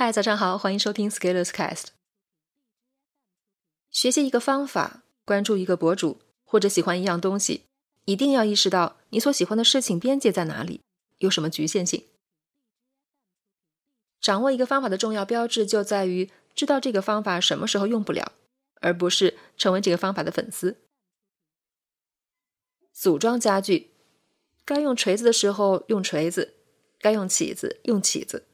嗨，早上好，欢迎收听 Scalers Cast。学习一个方法，关注一个博主，或者喜欢一样东西，一定要意识到你所喜欢的事情边界在哪里，有什么局限性。掌握一个方法的重要标志就在于知道这个方法什么时候用不了，而不是成为这个方法的粉丝。组装家具，该用锤子的时候用锤子，该用起子用起子，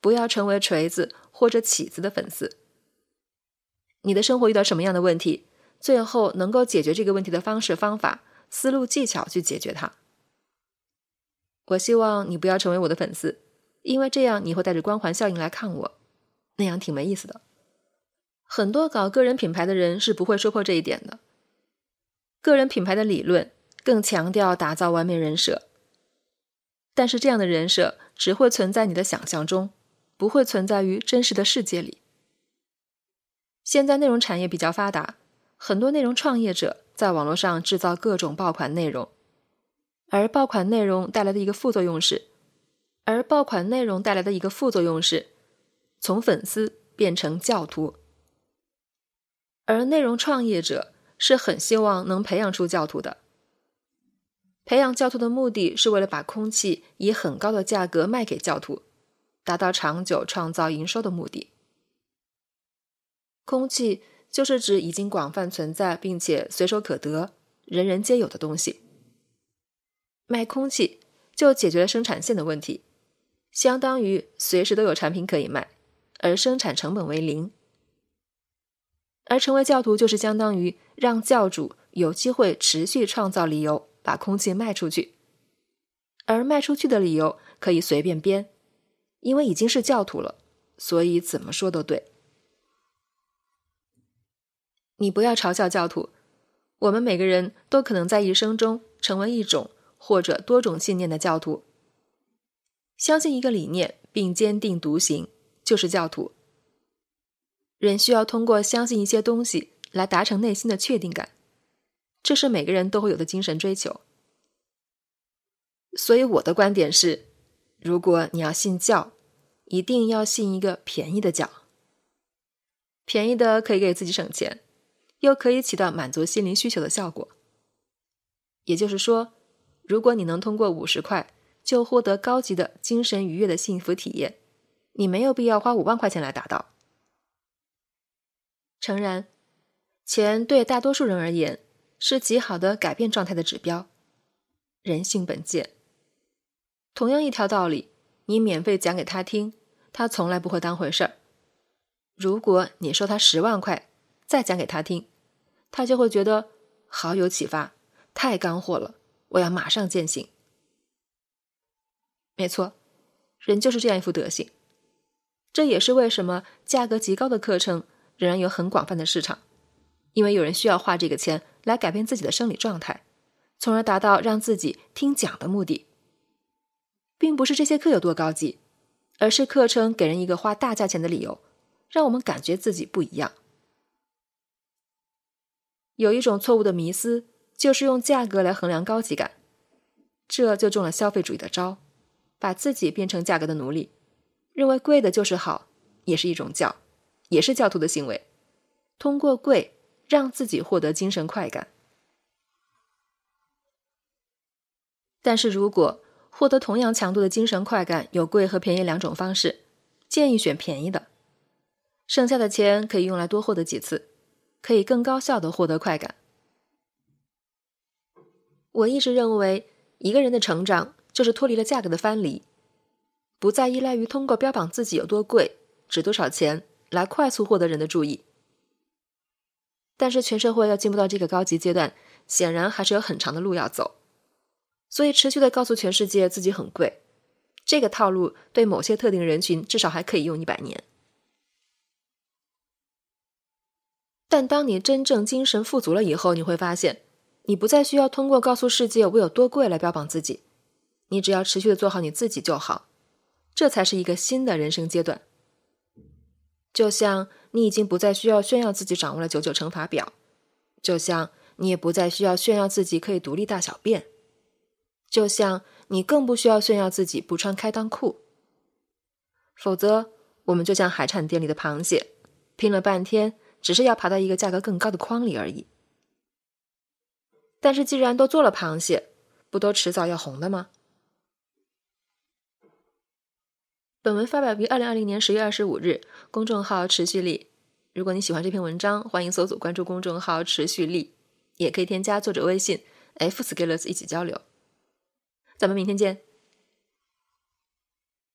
不要成为锤子或者起子的粉丝。你的生活遇到什么样的问题，最后能够解决这个问题的方式、方法、思路、技巧去解决它。我希望你不要成为我的粉丝，因为这样你会带着光环效应来看我，那样挺没意思的。很多搞个人品牌的人是不会说破这一点的。个人品牌的理论。更强调打造完美人设，但是这样的人设只会存在你的想象中，不会存在于真实的世界里。现在内容产业比较发达，很多内容创业者在网络上制造各种爆款内容，而爆款内容带来的一个副作用是，而爆款内容带来的一个副作用是，从粉丝变成教徒，而内容创业者是很希望能培养出教徒的。培养教徒的目的是为了把空气以很高的价格卖给教徒，达到长久创造营收的目的。空气就是指已经广泛存在并且随手可得、人人皆有的东西。卖空气就解决了生产线的问题，相当于随时都有产品可以卖，而生产成本为零。而成为教徒就是相当于让教主有机会持续创造理由。把空气卖出去，而卖出去的理由可以随便编，因为已经是教徒了，所以怎么说都对。你不要嘲笑教徒，我们每个人都可能在一生中成为一种或者多种信念的教徒。相信一个理念并坚定独行，就是教徒。人需要通过相信一些东西来达成内心的确定感。这是每个人都会有的精神追求，所以我的观点是：如果你要信教，一定要信一个便宜的教。便宜的可以给自己省钱，又可以起到满足心灵需求的效果。也就是说，如果你能通过五十块就获得高级的精神愉悦的幸福体验，你没有必要花五万块钱来达到。诚然，钱对大多数人而言。是极好的改变状态的指标。人性本贱。同样一条道理，你免费讲给他听，他从来不会当回事儿。如果你收他十万块，再讲给他听，他就会觉得好有启发，太干货了，我要马上践行。没错，人就是这样一副德行。这也是为什么价格极高的课程仍然有很广泛的市场。因为有人需要花这个钱来改变自己的生理状态，从而达到让自己听讲的目的，并不是这些课有多高级，而是课程给人一个花大价钱的理由，让我们感觉自己不一样。有一种错误的迷思，就是用价格来衡量高级感，这就中了消费主义的招，把自己变成价格的奴隶，认为贵的就是好，也是一种教，也是教徒的行为，通过贵。让自己获得精神快感，但是如果获得同样强度的精神快感有贵和便宜两种方式，建议选便宜的，剩下的钱可以用来多获得几次，可以更高效的获得快感。我一直认为，一个人的成长就是脱离了价格的藩篱，不再依赖于通过标榜自己有多贵、值多少钱来快速获得人的注意。但是全社会要进步到这个高级阶段，显然还是有很长的路要走。所以持续的告诉全世界自己很贵，这个套路对某些特定人群至少还可以用一百年。但当你真正精神富足了以后，你会发现，你不再需要通过告诉世界我有多贵来标榜自己，你只要持续的做好你自己就好，这才是一个新的人生阶段。就像。你已经不再需要炫耀自己掌握了九九乘法表，就像你也不再需要炫耀自己可以独立大小便，就像你更不需要炫耀自己不穿开裆裤。否则，我们就像海产店里的螃蟹，拼了半天，只是要爬到一个价格更高的筐里而已。但是既然都做了螃蟹，不都迟早要红的吗？本文发表于二零二零年十月二十五日，公众号持续力。如果你喜欢这篇文章，欢迎搜索关注公众号持续力，也可以添加作者微信 f scalers 一起交流。咱们明天见。